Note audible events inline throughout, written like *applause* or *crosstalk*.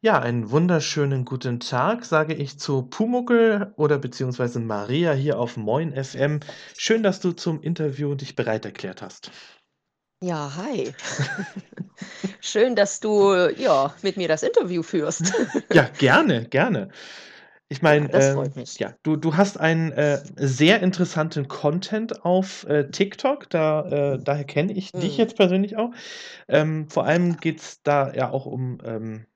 Ja, einen wunderschönen guten Tag, sage ich zu Pumuckl oder beziehungsweise Maria hier auf Moin FM. Schön, dass du zum Interview dich bereit erklärt hast. Ja, hi. *laughs* Schön, dass du, ja, mit mir das Interview führst. *laughs* Ja, gerne, gerne. Ich Ja, meine, freut mich. ja, du du hast einen, äh, sehr interessanten Content auf, äh, TikTok, da äh, daher kenne ich dich Mhm. jetzt persönlich auch. Ähm, vor allem geht's da ja auch um, ähm,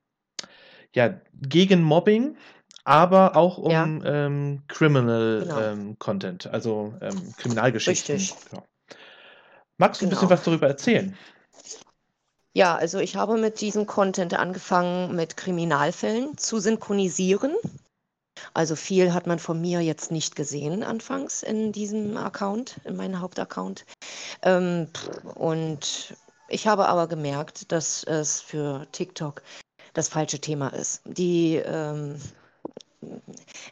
ja, gegen Mobbing, aber auch Ja, um, ähm, Criminal, genau. ähm, Content, also, ähm, Kriminalgeschichten, Richtig, genau. Magst du 'n bisschen genau. was darüber erzählen? Ja, also ich habe mit diesem Content angefangen, mit Kriminalfällen zu synchronisieren. Also viel hat man von mir jetzt nicht gesehen anfangs in diesem Account, in meinem Hauptaccount. Ähm, und ich habe aber gemerkt, dass es für TikTok das falsche Thema ist. Die, ähm,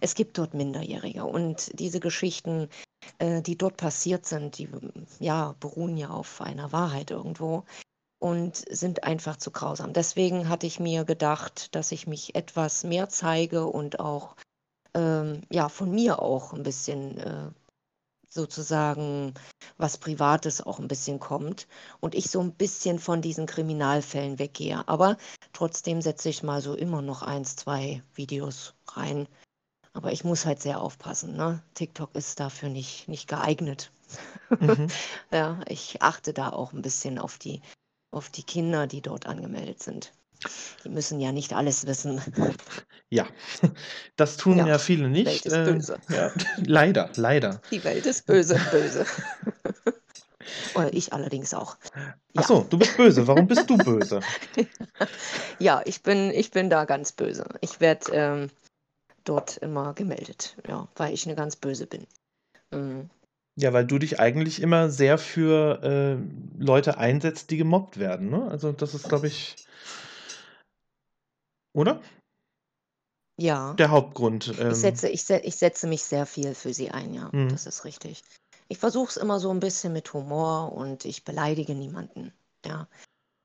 es gibt dort Minderjährige und diese Geschichten, äh, die dort passiert sind, die ja beruhen ja auf einer Wahrheit irgendwo und sind einfach zu grausam. Deswegen hatte ich mir gedacht, dass ich mich etwas mehr zeige und auch ähm, ja von mir auch ein bisschen äh, sozusagen was Privates auch ein bisschen kommt und ich so ein bisschen von diesen Kriminalfällen weggehe. Aber trotzdem setze ich mal so immer noch eins, zwei Videos rein. Aber ich muss halt sehr aufpassen, ne? TikTok ist dafür nicht, nicht geeignet. Mhm. *laughs* Ja, ich achte da auch ein bisschen auf die, auf die Kinder, die dort angemeldet sind. Die müssen ja nicht alles wissen. Ja, *laughs* das tun Ja, ja viele die Welt nicht, ist äh, böse. ja, leider, leider. Die Welt ist böse, böse. *laughs* Oder ich allerdings auch. Ach Ja. so, du bist böse. Warum bist du böse? *laughs* Ja, ich bin, ich bin da ganz böse. Ich werde ähm, dort immer gemeldet, ja, weil ich eine ganz böse bin. Mhm. Ja, weil du dich eigentlich immer sehr für, äh, Leute einsetzt, die gemobbt werden, ne? Also, das ist, glaube ich oder? Ja, Der Hauptgrund, ich ähm setze, ich, se ich setze mich sehr viel für sie ein, ja, Mhm. das ist richtig. Ich versuche es immer so ein bisschen mit Humor und ich beleidige niemanden, ja.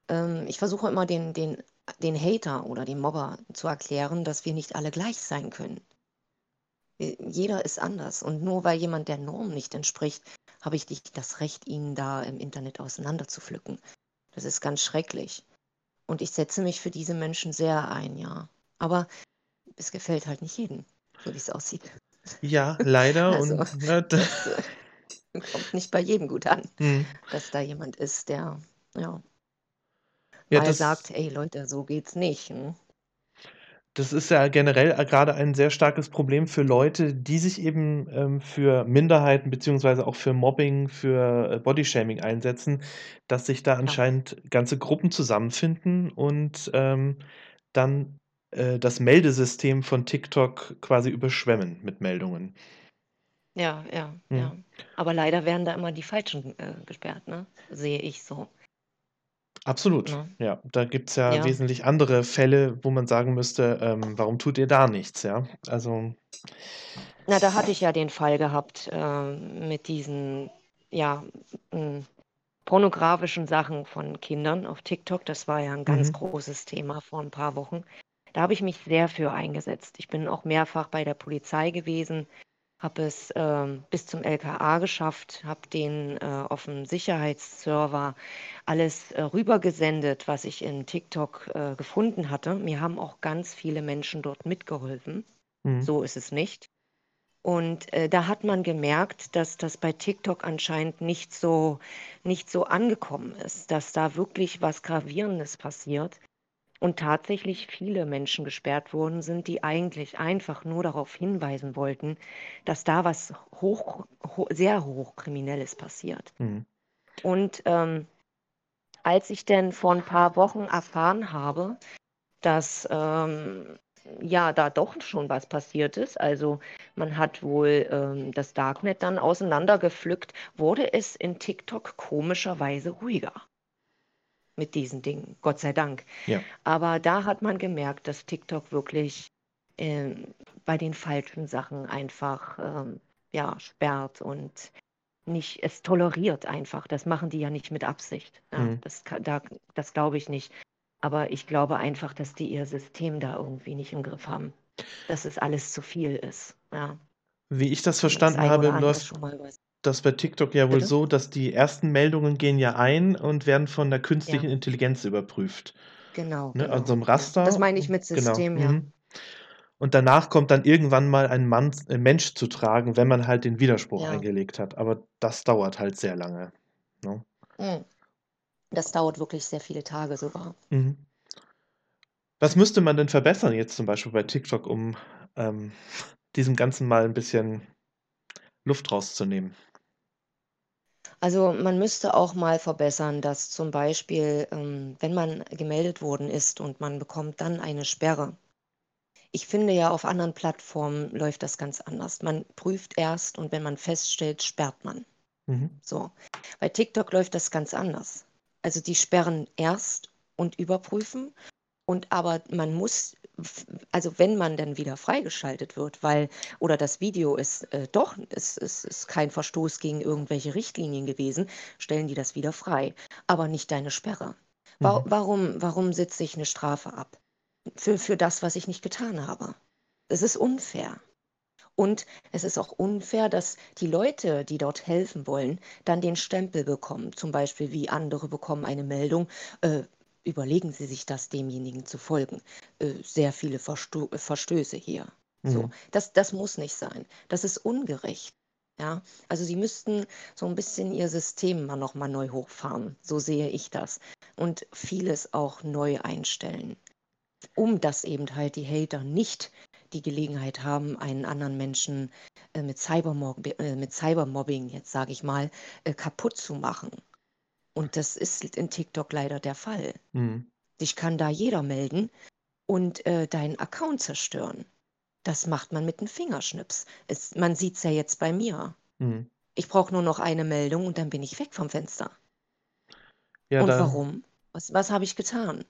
Ähm, ich versuche immer den, den, den Hater oder den Mobber zu erklären, dass wir nicht alle gleich sein können. Wir- Jeder ist anders und nur weil jemand der Norm nicht entspricht, habe ich nicht das Recht, ihn da im Internet auseinanderzupflücken. Das ist ganz schrecklich. Und ich setze mich für diese Menschen sehr ein, ja. Aber es gefällt halt nicht jedem, so wie es aussieht. Ja, leider *laughs* Also, und ja, da das äh, kommt nicht bei jedem gut an, Mhm. dass da jemand ist, der, ja, Ja, mal sagt, ey Leute, so geht's nicht. Hm? das ist ja generell, grade ein sehr starkes Problem für Leute, die sich eben, ähm, für Minderheiten beziehungsweise auch für Mobbing, für, äh, Bodyshaming einsetzen, dass sich da anscheinend ganze Gruppen zusammenfinden und, ähm, dann, äh, das Meldesystem von TikTok quasi überschwemmen mit Meldungen. ja, ja, Mhm. ja. Aber leider werden da immer die Falschen äh, gesperrt, ne? Sehe ich so. Absolut. Ne? Ja, da gibt's ja Ja, wesentlich andere Fälle, wo man sagen müsste, ähm: „Warum tut ihr da nichts?“ Ja, also na, da hatte ich ja den Fall gehabt ähm, mit diesen, ja, m, pornografischen Sachen von Kindern auf TikTok. Das war ja ein ganz Mhm. großes Thema vor ein paar Wochen. Da habe ich mich sehr für eingesetzt. Ich bin auch mehrfach bei der Polizei gewesen, habe es ähm, bis zum LKA geschafft, habe den äh, auf dem Sicherheitsserver alles äh, rübergesendet, was ich in TikTok äh, gefunden hatte. Mir haben auch ganz viele Menschen dort mitgeholfen. Mhm. So ist es nicht. Und äh, da hat man gemerkt, dass das bei TikTok anscheinend nicht so, nicht so angekommen ist, dass da wirklich was Gravierendes passiert und tatsächlich viele Menschen gesperrt worden sind, die eigentlich einfach nur darauf hinweisen wollten, dass da was hoch, ho sehr hochkriminelles passiert. Mhm. Und ähm, als ich dann vor ein paar Wochen erfahren habe, dass ähm, ja da doch schon was passiert ist, also man hat wohl ähm, das Darknet dann auseinandergepflückt, wurde es in TikTok komischerweise ruhiger mit diesen Dingen, Gott sei Dank. Ja. Aber da hat man gemerkt, dass TikTok wirklich ähm, bei den falschen Sachen einfach ähm, ja, sperrt und nicht es toleriert einfach. Das machen die ja nicht mit Absicht. Ja, Mhm. das, da, das glaube ich nicht. Aber ich glaube einfach, dass die ihr System da irgendwie nicht im Griff haben. Dass es alles zu viel ist. Ja. Wie ich das verstanden das habe, läuft das bei TikTok ja wohl Bitte? so, dass die ersten Meldungen gehen ja ein und werden von der künstlichen ja. Intelligenz überprüft. Genau. Ne? genau. Also im Raster. Das meine ich mit genau. System, genau. ja. Mhm. Und danach kommt dann irgendwann mal ein Mann, äh, Mensch zu tragen, wenn man halt den Widerspruch ja. eingelegt hat. Aber das dauert halt sehr lange. Ne? Mhm. Das dauert wirklich sehr viele Tage sogar. Mhm. Was müsste man denn verbessern jetzt zum Beispiel bei TikTok, um ähm, *laughs* diesem Ganzen mal ein bisschen Luft rauszunehmen? Also man müsste auch mal verbessern, dass zum Beispiel, ähm, wenn man gemeldet worden ist und man bekommt dann eine Sperre. Ich finde ja, auf anderen Plattformen läuft das ganz anders. Man prüft erst und wenn man feststellt, sperrt man. Mhm. So. Bei TikTok läuft das ganz anders. Also die sperren erst und überprüfen und aber man muss, also wenn man dann wieder freigeschaltet wird, weil, oder das Video ist äh, doch, es, es ist kein Verstoß gegen irgendwelche Richtlinien gewesen, stellen die das wieder frei. Aber nicht deine Sperre. Wa mhm. Warum, warum sitze ich eine Strafe ab? Für, für das, was ich nicht getan habe. Es ist unfair. Und es ist auch unfair, dass die Leute, die dort helfen wollen, dann den Stempel bekommen. Zum Beispiel wie andere bekommen eine Meldung, äh, überlegen Sie sich das, demjenigen zu folgen. Äh, sehr viele Versto Verstöße hier. Mhm. So, das, das muss nicht sein. Das ist ungerecht. Ja, also sie müssten so ein bisschen ihr System mal nochmal neu hochfahren. So sehe ich das. Und vieles auch neu einstellen. Um dass eben halt die Hater nicht die Gelegenheit haben, einen anderen Menschen äh, mit, Cybermob äh, mit Cybermobbing, jetzt sage ich mal, äh, kaputt zu machen. Und das ist in TikTok leider der Fall. Mhm. Dich kann da jeder melden und äh, deinen Account zerstören. Das macht man mit einem Fingerschnips. Es, man sieht es ja jetzt bei mir. Mhm. Ich brauche nur noch eine Meldung und dann bin ich weg vom Fenster. Ja, und warum? Was, was habe ich getan?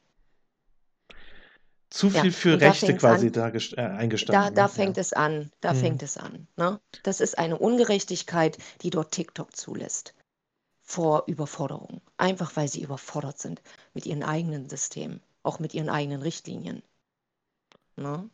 Zu viel ja, für Rechte da quasi an, da äh, eingestanden. Da, da ne? fängt ja. es an. Da mhm. fängt es an. Ne? Das ist eine Ungerechtigkeit, die dort TikTok zulässt vor Überforderung, einfach weil sie überfordert sind mit ihren eigenen Systemen, auch mit ihren eigenen Richtlinien. Ne?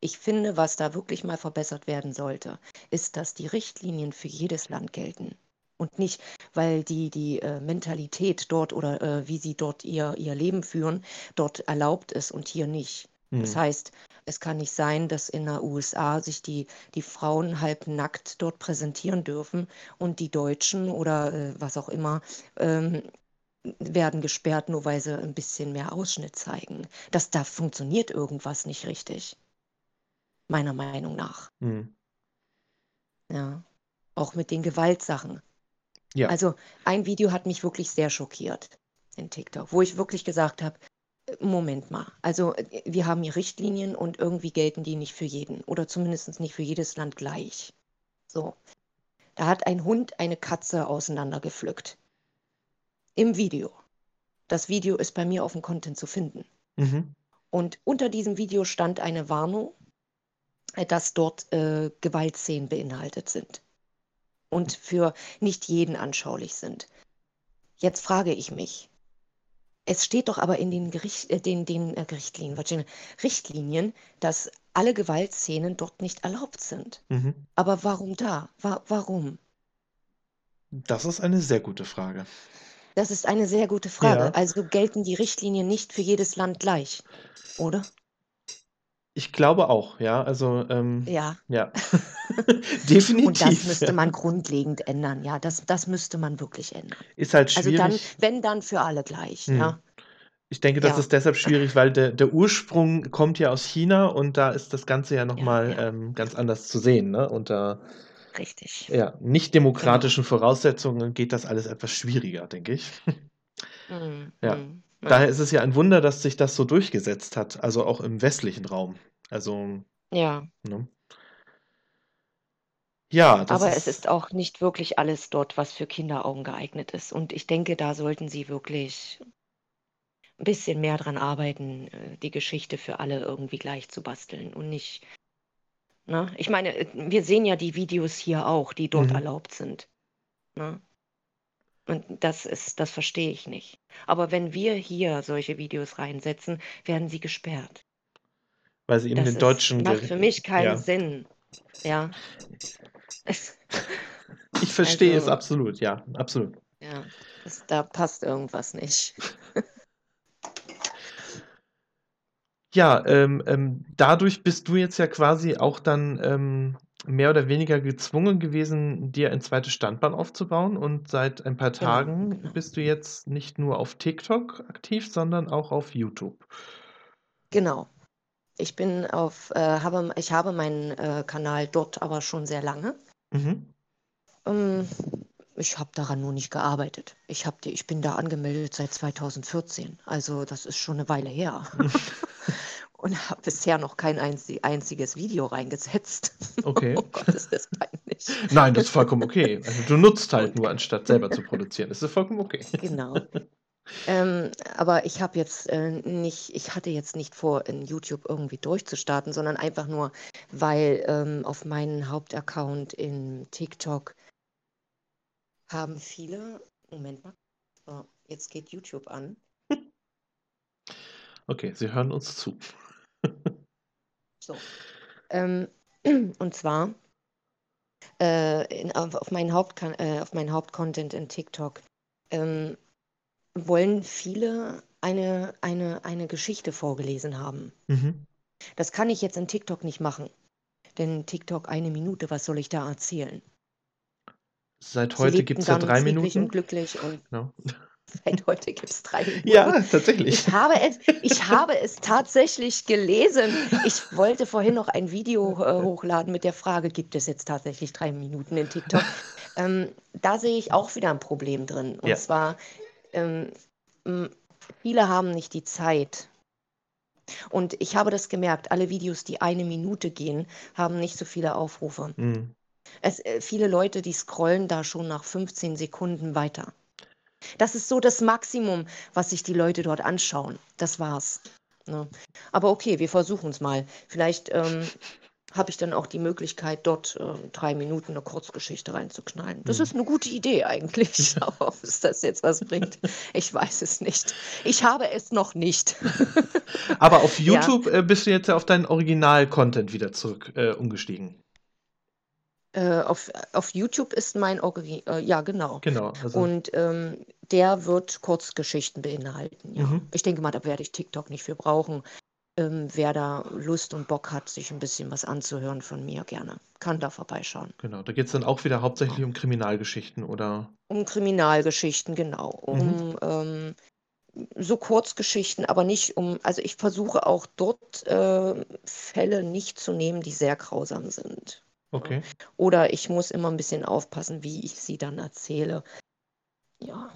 Ich finde, was da wirklich mal verbessert werden sollte, ist, dass die Richtlinien für jedes Land gelten. Und nicht, weil die, die äh, Mentalität dort oder äh, wie sie dort ihr, ihr Leben führen, dort erlaubt ist und hier nicht. Das mhm. heißt, es kann nicht sein, dass in der USA sich die, die Frauen halb nackt dort präsentieren dürfen und die Deutschen oder äh, was auch immer ähm, werden gesperrt, nur weil sie ein bisschen mehr Ausschnitt zeigen. Das, da funktioniert irgendwas nicht richtig. Meiner Meinung nach. Mhm. Ja. Auch mit den Gewaltsachen. Ja. Also ein Video hat mich wirklich sehr schockiert in TikTok, wo ich wirklich gesagt habe, Moment mal. Also äh, wir haben hier Richtlinien und irgendwie gelten die nicht für jeden oder zumindest nicht für jedes Land gleich. So. Da hat ein Hund eine Katze auseinandergepflückt. Im Video. Das Video ist bei mir auf dem Content zu finden. Mhm. Und unter diesem Video stand eine Warnung, äh, dass dort äh, Gewaltszenen beinhaltet sind und für nicht jeden anschaulich sind. Jetzt frage ich mich, es steht doch aber in den, Gericht, äh, den, den äh, Richtlinien, Richtlinien, dass alle Gewaltszenen dort nicht erlaubt sind. Mhm. Aber warum da? Wa warum? Das ist eine sehr gute Frage. Das ist eine sehr gute Frage. Ja. Also gelten die Richtlinien nicht für jedes Land gleich, oder? Ich glaube auch, ja. Also, ähm, Ja. ja. *laughs* *laughs* Und das müsste man grundlegend ändern, ja. Das, das müsste man wirklich ändern. Ist halt Also dann, wenn dann für alle gleich, Hm. ja. Ich denke, das Ja. ist deshalb schwierig, weil der, der Ursprung kommt ja aus China und da ist das Ganze ja Ja, nochmal ja. ähm, ganz anders zu sehen. Ne? Unter Richtig. ja, nicht Genau. demokratischen Voraussetzungen geht das alles etwas schwieriger, denke ich. Mhm. Ja. Mhm. Daher ist es ja ein Wunder, dass sich das so durchgesetzt hat, also auch im westlichen Raum. Also, Ja. ne? Ja, das Aber es ist auch nicht wirklich alles dort, was für Kinderaugen geeignet ist. Und ich denke, da sollten sie wirklich ein bisschen mehr dran arbeiten, äh, die Geschichte für alle irgendwie gleich zu basteln und nicht, ne? Ich meine, äh, wir sehen ja die Videos hier auch, die dort Mhm. erlaubt sind, ne? Und das ist das verstehe ich nicht. Aber wenn wir hier solche Videos reinsetzen, werden sie gesperrt. Weil sie eben Das den ist deutschen macht für mich keinen ja. Sinn. Ja. *laughs* Ich verstehe es Also absolut, ja, absolut. ja, das da passt irgendwas nicht. *laughs* Ja, ähm, ähm, dadurch bist du jetzt ja quasi auch dann, ähm, mehr oder weniger gezwungen gewesen, dir ein zweites Standbein aufzubauen und seit ein paar Genau, Tagen genau. bist du jetzt nicht nur auf TikTok aktiv, sondern auch auf YouTube. Genau. Ich bin auf, äh, habe ich habe meinen, äh, Kanal dort aber schon sehr lange. Mhm. Ähm, ich habe daran nur nicht gearbeitet. Ich die ich bin da angemeldet seit 2014. Also, das ist schon 'ne Weile her. *laughs* Und habe bisher noch kein einzi einziges Video reingesetzt. *laughs* Okay. Oh Gott, ist das peinlich. Nein, das ist vollkommen okay. Also, du nutzt halt nur, anstatt selber zu produzieren. Das ist vollkommen okay. Genau. Ähm, aber ich habe jetzt, äh, nicht ich hatte jetzt nicht vor, in YouTube irgendwie durchzustarten, sondern einfach nur, weil, ähm, auf meinen Hauptaccount in TikTok haben viele Moment mal. So, jetzt geht YouTube an. Okay, sie hören uns zu. *laughs* So. Ähm, *clears throat* und zwar, äh, in auf auf meinen Hauptkan äh, auf meinen Hauptcontent in TikTok, ähm, wollen viele eine eine eine Geschichte vorgelesen haben. Mhm. Das kann ich jetzt in TikTok nicht machen. Denn TikTok eine Minute, was soll ich da erzählen? Seit heute lebten gibt's ja 3 friedlich und Minuten. glücklich und Genau. *laughs* seit heute gibt's 3 Minuten. Ja, tatsächlich. Ich habe es ich habe es tatsächlich gelesen. Ich wollte vorhin noch ein Video, äh, hochladen mit der Frage: „Gibt es jetzt tatsächlich 3 Minuten in TikTok?“ *laughs* Ähm, da sehe ich auch wieder 'n Problem drin. Und Ja. zwar, ähm, hm, viele haben nicht die Zeit. Und ich habe das gemerkt, alle Videos, die eine Minute gehen, haben nicht so viele Aufrufe. Mhm. Es äh, viele Leute, die scrollen da schon nach 15 Sekunden weiter. Das ist so das Maximum, was sich die Leute dort anschauen. Das war's, ne? Aber okay, wir versuchen's mal. Vielleicht, ähm, habe ich dann auch die Möglichkeit, dort, äh, 3 Minuten 'ne Kurzgeschichte reinzuknallen. Das Mhm. ist 'ne gute Idee eigentlich, *laughs* aber ob es das jetzt was bringt, ich weiß es nicht. Ich habe es noch nicht. *laughs* Aber auf Ja. YouTube, äh, bist du jetzt ja auf deinen Original-Content wieder zurück äh, umgestiegen. Äh, auf auf YouTube ist mein Orgi äh, ja, genau. Genau, also Und, ähm, der wird Kurzgeschichten beinhalten, ja. Mhm. Ich denke mal, da werde ich TikTok nicht für brauchen. Ähm, wer da Lust und Bock hat, sich 'n bisschen was anzuhören von mir, gerne. Kann da vorbeischauen. Genau, da geht's dann auch wieder hauptsächlich um Kriminalgeschichten, oder? Um Kriminalgeschichten, genau. Mhm. Um, ähm, so Kurzgeschichten, aber nicht um also, ich versuche auch dort, äh, Fälle nicht zu nehmen, die sehr grausam sind? Okay. Oder ich muss immer 'n bisschen aufpassen, wie ich sie dann erzähle. Ja.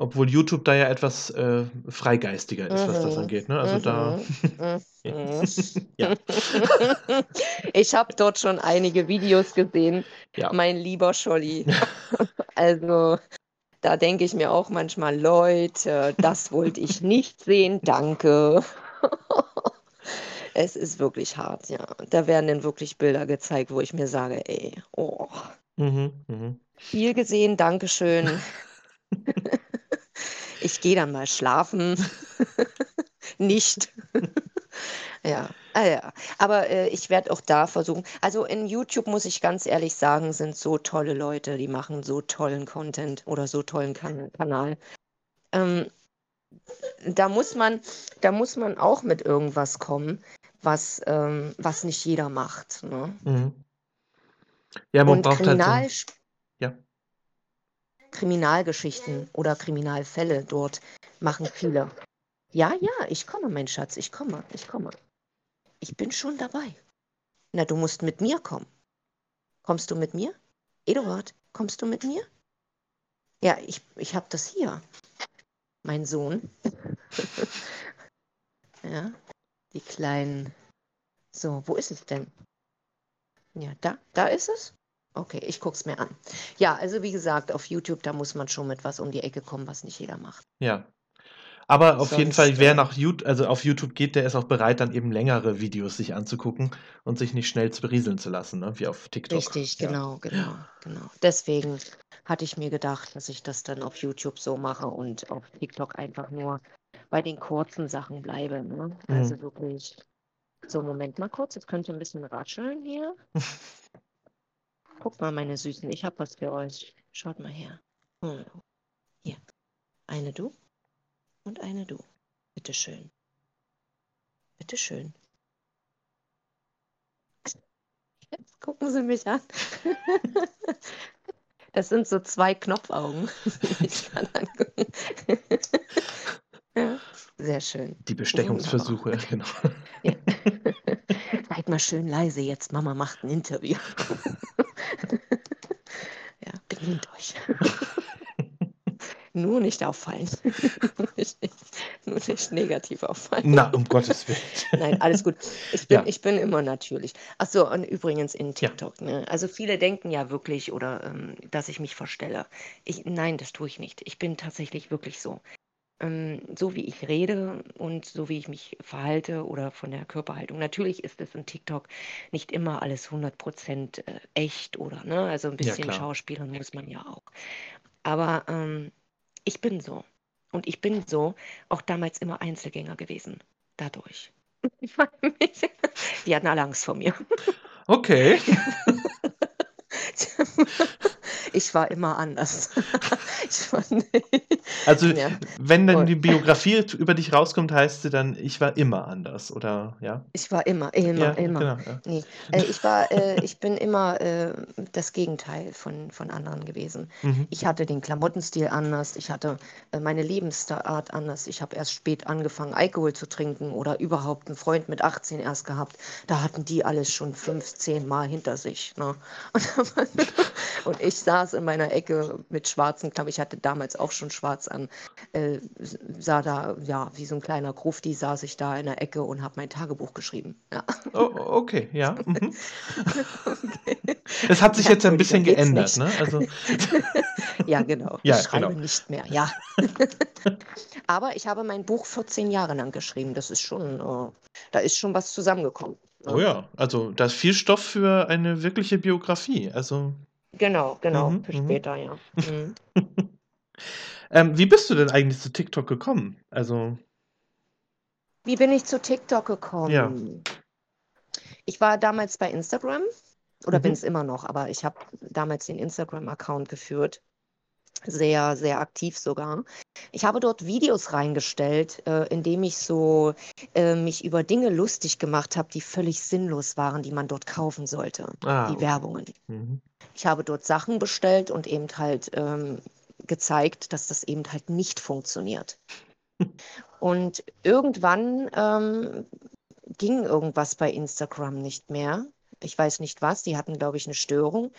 Obwohl YouTube da ja etwas, äh, freigeistiger ist, was das Mhm. angeht, ne? Also da Mhm. *laughs* ja. Mhm. Ja. *laughs* Ich habe dort schon einige Videos gesehen, Ja. mein lieber Scholli. *laughs* Also, da denke ich mir auch manchmal: „Leute, das wollte ich nicht sehen, danke.“ Es ist wirklich hart, ja. Da werden dann wirklich Bilder gezeigt, wo ich mir sage: „Ey, oh, Mhm, mhm. viel gesehen, danke schön.“ Ich gehe dann mal schlafen. *laughs* Nicht. *laughs* Ja, ah ja. Aber, äh, ich werde auch da versuchen also, in YouTube, muss ich ganz ehrlich sagen, sind so tolle Leute, die machen so tollen Content oder so tollen Kan Kanal. Ähm, da muss man da muss man auch mit irgendwas kommen, was, ähm was nicht jeder macht, ne? Mhm. Ja, man Und braucht halt so ja. Kriminalgeschichten oder Kriminalfälle dort machen viele. Ja, ja, ich komme, mein Schatz, ich komme, ich komme. Ich bin schon dabei. Na, du musst mit mir kommen. Kommst du mit mir? Eduard, kommst du mit mir? Ja, ich ich habe das hier. Mein Sohn. *laughs* Ja, die kleinen so, wo ist es denn? Ja, da da ist es? Okay, ich gucke es mir an. Ja, also, wie gesagt, auf YouTube, da muss man schon mit was um die Ecke kommen, was nicht jeder macht. Ja. Aber auf jeden Fall, Sonst, wer äh nach Yout also, auf YouTube geht, der ist auch bereit, dann eben längere Videos sich anzugucken und sich nicht schnell z berieseln zu lassen, ne, wie auf TikTok. Richtig, Ja. genau, genau, genau. Deswegen hatte ich mir gedacht, dass ich das dann auf YouTube so mache und auf TikTok einfach nur bei den kurzen Sachen bleibe. Ne? Also Mhm. wirklich. So, Moment mal kurz, jetzt könnt ihr ein bisschen ratscheln hier. *laughs* Guckt mal, meine Süßen, ich habe was für euch. Schaut mal her. Hm. Hier. Eine du und eine du. Bitteschön. Bitteschön. Jetzt gucken Sie mich an. *laughs* Das sind so zwei Knopfaugen. *laughs* ja, sehr schön. Die Bestechungsversuche, genau. *laughs* Ja. Seid mal schön leise jetzt, Mama macht ein Interview. *laughs* ja, benehmt euch. *laughs* Nur nicht auffallen. Nur nicht, nur nicht negativ auffallen. Na, um Gottes Willen. Nein, alles gut. Ich bin, Ja. ich bin immer natürlich. Ach so, und übrigens in Ja. TikTok. Ne? Also viele denken ja wirklich, oder ähm, dass ich mich verstelle. Ich, nein, das tue ich nicht. Ich bin tatsächlich wirklich so. Ähm, so wie ich rede und so wie ich mich verhalte oder von der Körperhaltung. Natürlich ist es in TikTok nicht immer alles 100% äh, echt oder, ne? Also ein Ja, bisschen klar. schauspielern muss man ja auch. Aber ähm, ich bin so. Und ich bin so auch damals immer Einzelgänger gewesen. Dadurch. Ich nicht, die hatten alle Angst vor mir. Okay. *laughs* *laughs* Ich war immer anders. *laughs* War Also, ja. wenn dann die Biografie über dich rauskommt, heißt sie dann: „Ich war immer anders“, oder ja? ich war immer, immer, Ja, immer. genau, ja. Ne, äh, ich war äh, ich bin immer, äh, das Gegenteil von von anderen gewesen. Mhm. Ich hatte den Klamottenstil anders, ich hatte, äh, meine Lebensart anders. Ich habe erst spät angefangen, Alkohol zu trinken oder überhaupt 'n Freund mit 18 erst gehabt. Da hatten die alles schon 5, 10 Mal hinter sich, ne? *laughs* Und und ich saß in meiner Ecke mit schwarzen Klamotten. Ich hatte damals auch schon schwarz an, äh, sah da ja, wie so 'n kleiner Grufti saß ich da in der Ecke und habe mein Tagebuch geschrieben, ja. Oh, okay, ja, mhm. Okay. Es hat sich jetzt ein bisschen geändert, ne? Also *laughs* Ja, genau. Ja, Ich schreibe genau. nicht mehr, ja. *laughs* Aber ich habe mein Buch 14 Jahre lang geschrieben. Das ist schon, äh da ist schon was zusammengekommen, Oh ja, also, da ist viel Stoff für eine wirkliche Biografie. Also Genau, genau, Mhm, für mhm. später, ja. Mhm. *laughs* Ähm, wie bist du denn eigentlich zu TikTok gekommen? Also Wie bin ich zu TikTok Ja. gekommen? Ich war damals bei Instagram oder Mhm. bin's immer noch, aber ich habe damals den Instagram-Account geführt. Sehr, sehr aktiv sogar. Ich habe dort Videos reingestellt, äh, indem ich so, äh, mich über Dinge lustig gemacht habe, die völlig sinnlos waren, die man dort kaufen sollte, Ah, die okay. Werbungen. Mhm. Ich habe dort Sachen bestellt und eben halt, ähm, gezeigt, dass das eben halt nicht funktioniert. *laughs* Und irgendwann, ähm, ging irgendwas bei Instagram nicht mehr. Ich weiß nicht was, die hatten, glaube ich, 'ne Störung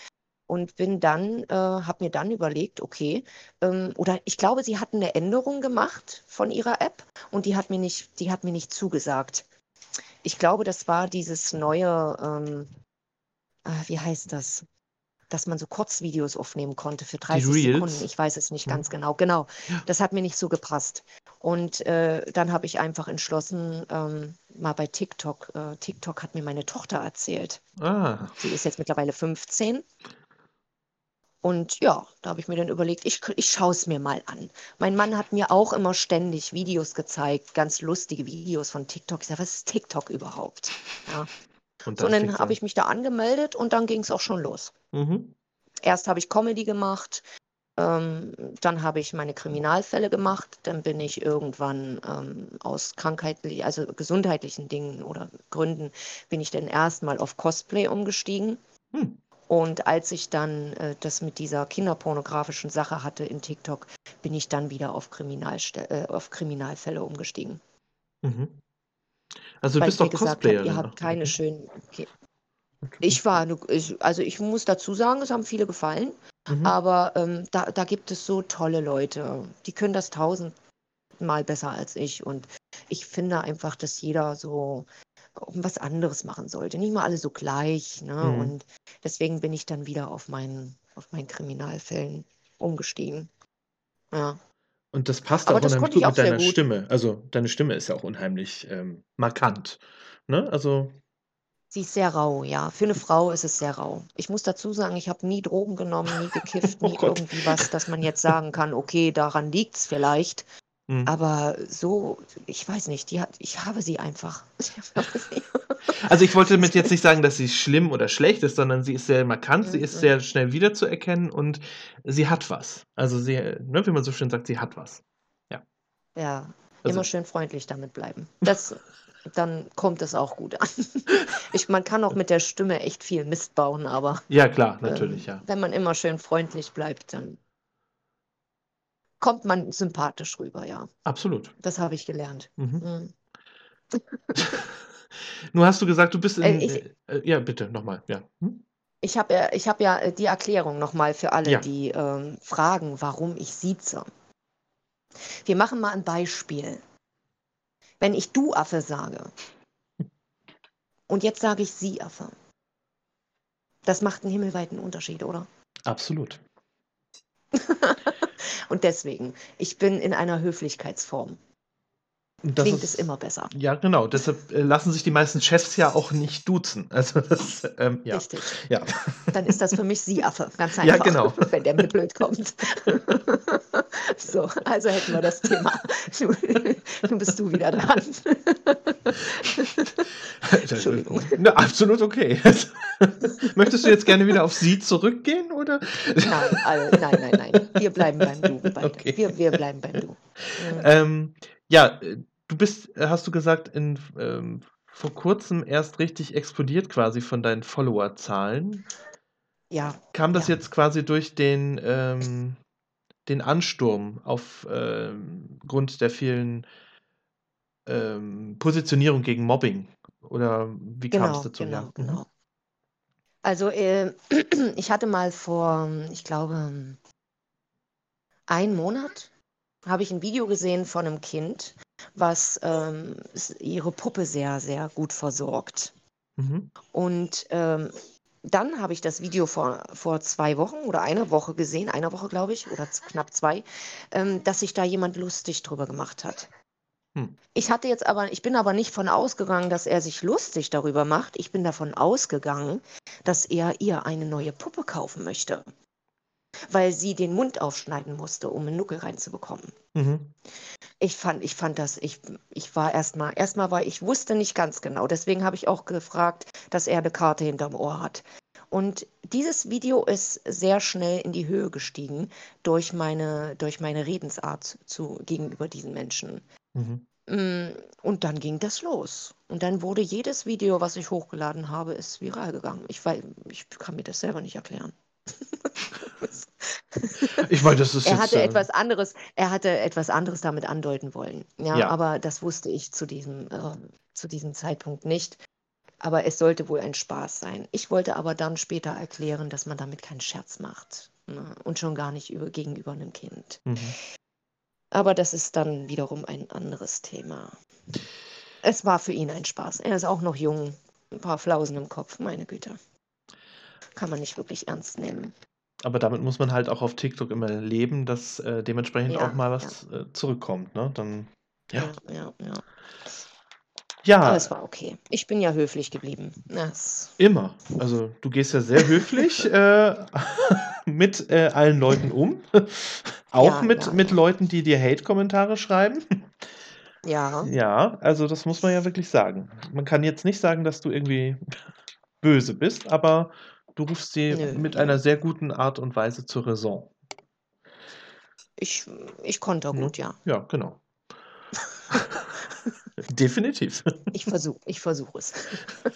und bin dann äh, habe mir dann überlegt, okay, ähm oder ich glaube, sie hatten 'ne Änderung gemacht von ihrer App und die hat mir nicht die hat mir nicht zugesagt. Ich glaube, das war dieses neue, ähm ah, wie heißt das? Dass man so Kurzvideos aufnehmen konnte für Die 30 Sekunden. Ich weiß es nicht ganz genau. Genau, das hat mir nicht so gepasst. Und, äh, dann habe ich einfach entschlossen, ähm, mal bei TikTok äh, TikTok hat mir meine Tochter erzählt. Ah. Sie ist jetzt mittlerweile 15. Und ja, da habe ich mir dann überlegt, ich ich schaue es mir mal an. Mein Mann hat mir auch immer ständig Videos gezeigt, ganz lustige Videos von TikTok. Ich sage: „Was ist TikTok überhaupt?“ Ja. Und So, dann dann fing's habe ich mich da angemeldet und dann ging's auch schon los. Mhm. Erst habe ich Comedy gemacht, ähm, dann habe ich meine Kriminalfälle gemacht, dann bin ich irgendwann, ähm, aus krankheitli also gesundheitlichen Dingen oder Gründen bin ich dann erst mal auf Cosplay umgestiegen. Hm. Und als ich dann, äh, das mit dieser kinderpornografischen Sache hatte in TikTok, bin ich dann wieder auf Kriminalste äh, auf Kriminalfälle umgestiegen. Mhm. Also, du Weil bist gesagt habe, Cosplayerin ihr habt keine schönen okay. Ich war also, ich muss dazu sagen, es haben viele gefallen, Mhm. aber, ähm, da da gibt es so tolle Leute, die können das tausendmal besser als ich. Und ich finde einfach, dass jeder so was anderes machen sollte. Nicht immer alle so gleich, ne? Mhm. Und deswegen bin ich dann wieder auf meinen auf meinen Kriminalfällen umgestiegen. Ja. Und das passt Aber auch das unheimlich gut mit deiner. Stimme. Also, deine Stimme ist ja auch unheimlich, ähm, markant, ne? Also Sie ist sehr rau, ja. Für eine Frau ist es sehr rau. Ich muss dazu sagen, ich habe nie Drogen genommen, nie gekifft, *laughs* Oh nie Gott. irgendwie was, dass man jetzt sagen kann, okay, daran liegt's vielleicht. Mhm. Aber so, ich weiß nicht, die hat, ich habe sie einfach. *laughs* *laughs* Also ich wollte damit *laughs* jetzt nicht sagen, dass sie schlimm oder schlecht ist, sondern sie ist sehr markant, sie ist sehr schnell wiederzuerkennen und sie hat was. Also sie, ne, wie man so schön sagt, sie hat was. Ja, Also- immer schön freundlich damit bleiben. Das, dann kommt es auch gut an. Ich, man kann auch mit der Stimme echt viel Mist bauen, aber Ja, klar, natürlich, ähm, ja. wenn man immer schön freundlich bleibt, dann kommt man sympathisch rüber, ja. Absolut. Das habe ich gelernt. Mhm. Mhm. *laughs* Nur hast du gesagt, du bist in. Äh, ich- äh, äh, ja, bitte, nochmal. Ja. Hm? Ich habe ja, ich hab ja äh, die Erklärung nochmal für alle, Ja. die ähm, fragen, warum ich sieze. Wir machen mal ein Beispiel. Wenn ich du Affe sage und jetzt sage ich sie Affe, das macht einen himmelweiten Unterschied, oder? Absolut. *laughs* Und deswegen, ich bin in einer Höflichkeitsform. Das Klingt ist, es immer besser. Ja, genau. Deshalb äh, lassen sich die meisten Chefs ja auch nicht duzen. Also das, ähm, ja. Richtig. Ja. Dann ist das für mich sie Affe. Ganz Ja, einfach. genau. *laughs* Wenn der mir blöd kommt. *laughs* *laughs* so, also hätten wir das Thema. Nun, bist du wieder dran. Entschuldigung. Na, absolut okay. *laughs* Möchtest du jetzt gerne wieder auf sie zurückgehen oder? Nein, all, nein, nein, nein. Wir bleiben beim Du. Beide. Okay. Wir, wir bleiben beim Du. Mhm. *laughs* Ähm, ja, du bist, hast du gesagt, in, ähm, vor kurzem erst richtig explodiert quasi von deinen Followerzahlen. Ja, Kam das Ja. jetzt quasi durch den, ähm, den Ansturm auf ähm, Grund der vielen ähm, Positionierung gegen Mobbing? Oder wie kam es genau, dazu? genau, Ja. Mhm. genau. Also, äh, *clears throat* ich hatte mal vor, ich glaube, einen Monat habe ich ein Video gesehen von einem Kind, was ähm, ihre Puppe sehr, sehr gut versorgt. Mhm. Und ähm, dann habe ich das Video vor, vor zwei Wochen oder einer Woche gesehen, einer Woche glaube ich, oder knapp zwei, ähm, dass sich da jemand lustig drüber gemacht hat. Hm. Ich hatte jetzt aber, ich bin aber nicht von ausgegangen, dass er sich lustig darüber macht. Ich bin davon ausgegangen, dass er ihr eine neue Puppe kaufen möchte. Weil sie den Mund aufschneiden musste, um einen Nuckel reinzubekommen. Mhm. Ich fand, ich fand das, ich, ich war erstmal, erstmal war, ich wusste nicht ganz genau. Deswegen habe ich auch gefragt, dass er eine Karte hinterm Ohr hat. Und dieses Video ist sehr schnell in die Höhe gestiegen durch meine, durch meine Redensart zu, gegenüber diesen Menschen. Mhm. Mm, Und dann ging das los. Und dann wurde jedes Video, was ich hochgeladen habe, ist viral gegangen. Ich, weiß, ich kann mir das selber nicht erklären. Ich meine, das ist Er jetzt. hatte äh, etwas anderes, er hatte etwas anderes damit andeuten wollen. Ja, Ja. aber das wusste ich zu diesem, äh, zu diesem Zeitpunkt nicht. Aber es sollte wohl ein Spaß sein. Ich wollte aber dann später erklären, dass man damit keinen Scherz macht. Ne? Und schon gar nicht über, gegenüber einem Kind. Mhm. Aber das ist dann wiederum ein anderes Thema. Es war für ihn ein Spaß. Er ist auch noch jung, ein paar Flausen im Kopf, meine Güte. Kann man nicht wirklich ernst nehmen. Aber damit muss man halt auch auf TikTok immer leben, dass äh, dementsprechend Ja, auch mal was äh, zurückkommt. Ne? Dann, ja. Ja, ja, ja. Ja, Aber es war okay. Ich bin ja höflich geblieben. Das, immer. Also du gehst ja sehr höflich *laughs* äh, *laughs* mit äh, allen Leuten um. *laughs* auch Ja, mit, ja, mit ja. Leuten, die dir Hate-Kommentare schreiben. ja, Ja, also das muss man ja wirklich sagen. Man kann jetzt nicht sagen, dass du irgendwie böse bist, aber du rufst sie Nö, mit einer sehr guten Art und Weise zur Raison. ich, ich konnte gut, ja. Ja, genau. *laughs* Definitiv. Ich versuche ich versuch es. *laughs*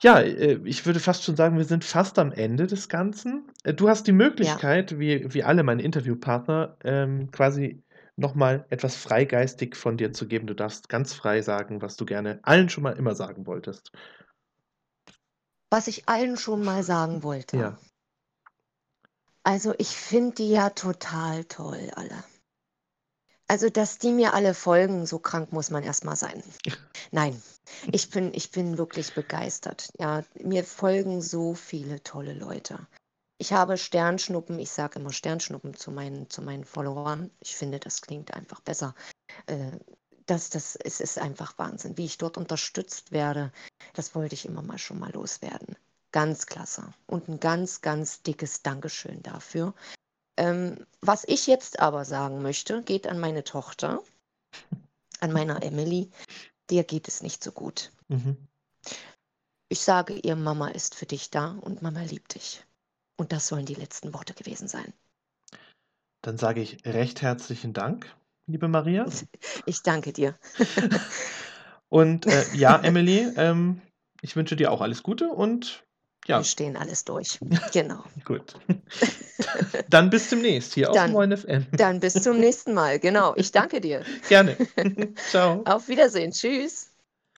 Ja, äh, ich würde fast schon sagen, wir sind fast am Ende des Ganzen. Äh, Du hast die Möglichkeit, wie, wie alle meine Interviewpartner, ähm, quasi nochmal etwas freigeistig von dir zu geben. Du darfst ganz frei sagen, was du gerne allen schon mal immer sagen wolltest. Was ich allen schon mal sagen wollte. Ja. Also ich finde die ja total toll, alle. Also, dass die mir alle folgen, so krank muss man erstmal sein. *laughs* Nein, ich bin, ich bin wirklich begeistert. Ja, mir folgen so viele tolle Leute. Ich habe Sternschnuppen, ich sage immer Sternschnuppen zu meinen, zu meinen Followern. Ich finde, das klingt einfach besser. Äh, das, das es ist einfach Wahnsinn, wie ich dort unterstützt werde. Das wollte ich immer mal schon mal loswerden. Ganz klasse. Und ein ganz, ganz dickes Dankeschön dafür. Ähm, was ich jetzt aber sagen möchte, geht an meine Tochter, an meiner *laughs* Emily. Der geht es nicht so gut. Mhm. Ich sage ihr, Mama ist für dich da und Mama liebt dich. Und das sollen die letzten Worte gewesen sein. Dann sage ich recht herzlichen Dank, liebe Maria. Ich danke dir. *laughs* und äh, ja, Emily, ähm, ich wünsche dir auch alles Gute und ja. Wir stehen alles durch. Genau. *laughs* Gut. *laughs* Dann bis demnächst hier dann, auf Moin FM. Dann bis zum nächsten Mal. Genau. Ich danke dir. Gerne. Ciao. Auf Wiedersehen. Tschüss.